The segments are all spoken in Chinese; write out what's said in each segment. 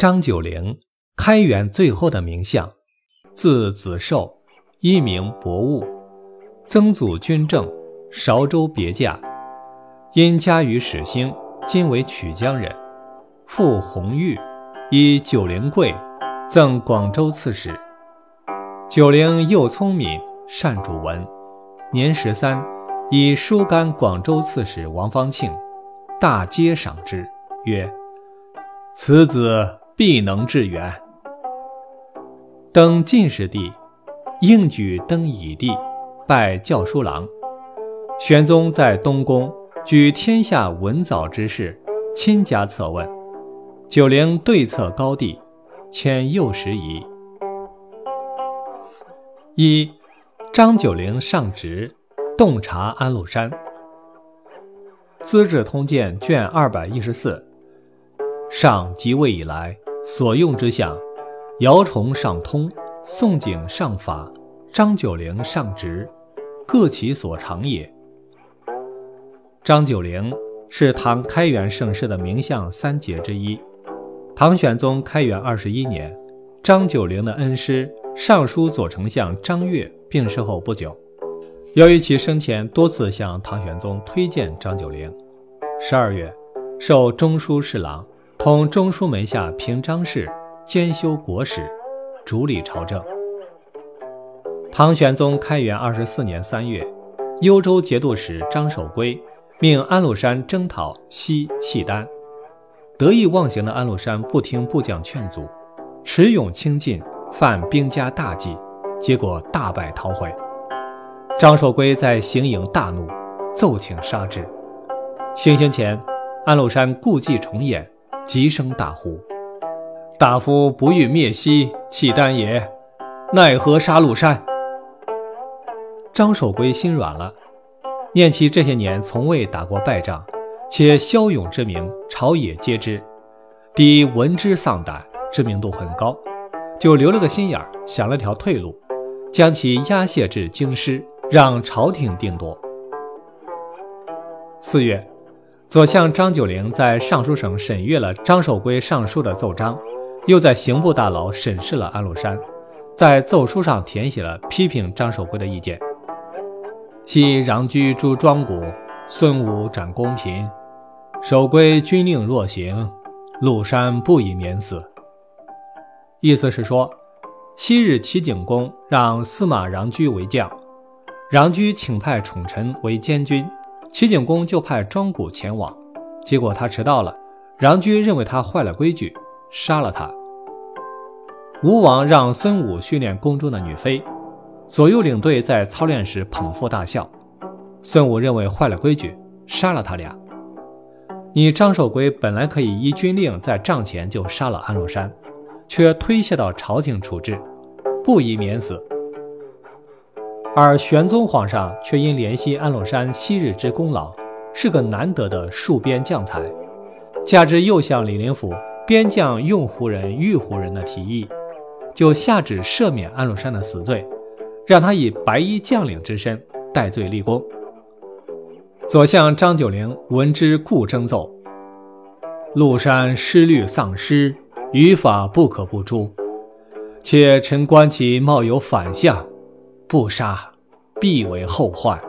张九龄，开元最后的名相，字子寿，一名博物，曾祖君正，韶州别驾，因家于始兴，今为曲江人，父弘玉，以九龄贵，赠广州刺史。九龄又聪明，善主文，年十三，以书干广州刺史王方庆，大皆赏之，曰。此子必能致远。登进士第，应举登乙第，拜校书郎。玄宗在东宫举天下文藻之事，亲加策问。九龄对策高第，迁右拾遗。一，张九龄上职，洞察安禄山。《资治通鉴》卷二百一十四。上即位以来，所用之相：姚崇上通，宋璟上法，张九龄上直，各其所长也。张九龄是唐开元盛世的名相三杰之一。唐玄宗开元二十一年，张九龄的恩师尚书左丞相张悦病逝后不久，由于其生前多次向唐玄宗推荐张九龄，十二月，授中书侍郎。同中书门下平章事，兼修国史，主理朝政。唐玄宗开元二十四年三月，幽州节度使张守珪命安禄山征讨西契丹，得意忘形的安禄山不听部将劝阻，持勇轻进，犯兵家大忌，结果大败逃回。张守珪在行营大怒，奏请杀之。行刑前，安禄山故伎重演。急声大呼：“大夫不欲灭西契丹也，奈何杀戮山？”张守珪心软了，念其这些年从未打过败仗，且骁勇之名朝野皆知，敌闻之丧胆，知名度很高，就留了个心眼儿，想了条退路，将其押解至京师，让朝廷定夺。四月。左相张九龄在尚书省审阅了张守珪上书的奏章，又在刑部大牢审视了安禄山，在奏书上填写了批评张守珪的意见。昔穰居诸庄谷，孙武斩公平，守珪军令若行，禄山不以免死。意思是说，昔日齐景公让司马穰居为将，穰居请派宠臣为监军。齐景公就派庄古前往，结果他迟到了。穰苴认为他坏了规矩，杀了他。吴王让孙武训练宫中的女妃，左右领队在操练时捧腹大笑。孙武认为坏了规矩，杀了他俩。你张守珪本来可以依军令在帐前就杀了安禄山，却推卸到朝廷处置，不宜免死。而玄宗皇上却因怜惜安禄山昔日之功劳，是个难得的戍边将才，加之右相李林甫边将用胡人御胡人的提议，就下旨赦免安禄山的死罪，让他以白衣将领之身戴罪立功。左相张九龄闻之，故征奏：禄山失律丧失，于法不可不诛，且臣观其貌有反相。不杀，必为后患。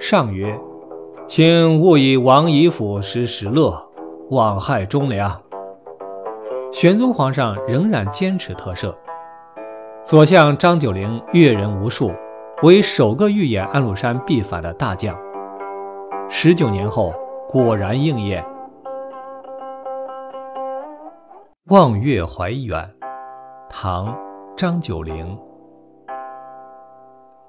上曰：“请勿以王以府失石勒，枉害忠良。”玄宗皇上仍然坚持特赦。左相张九龄阅人无数，为首个预言安禄山必反的大将。十九年后，果然应验。望月怀远，唐·张九龄。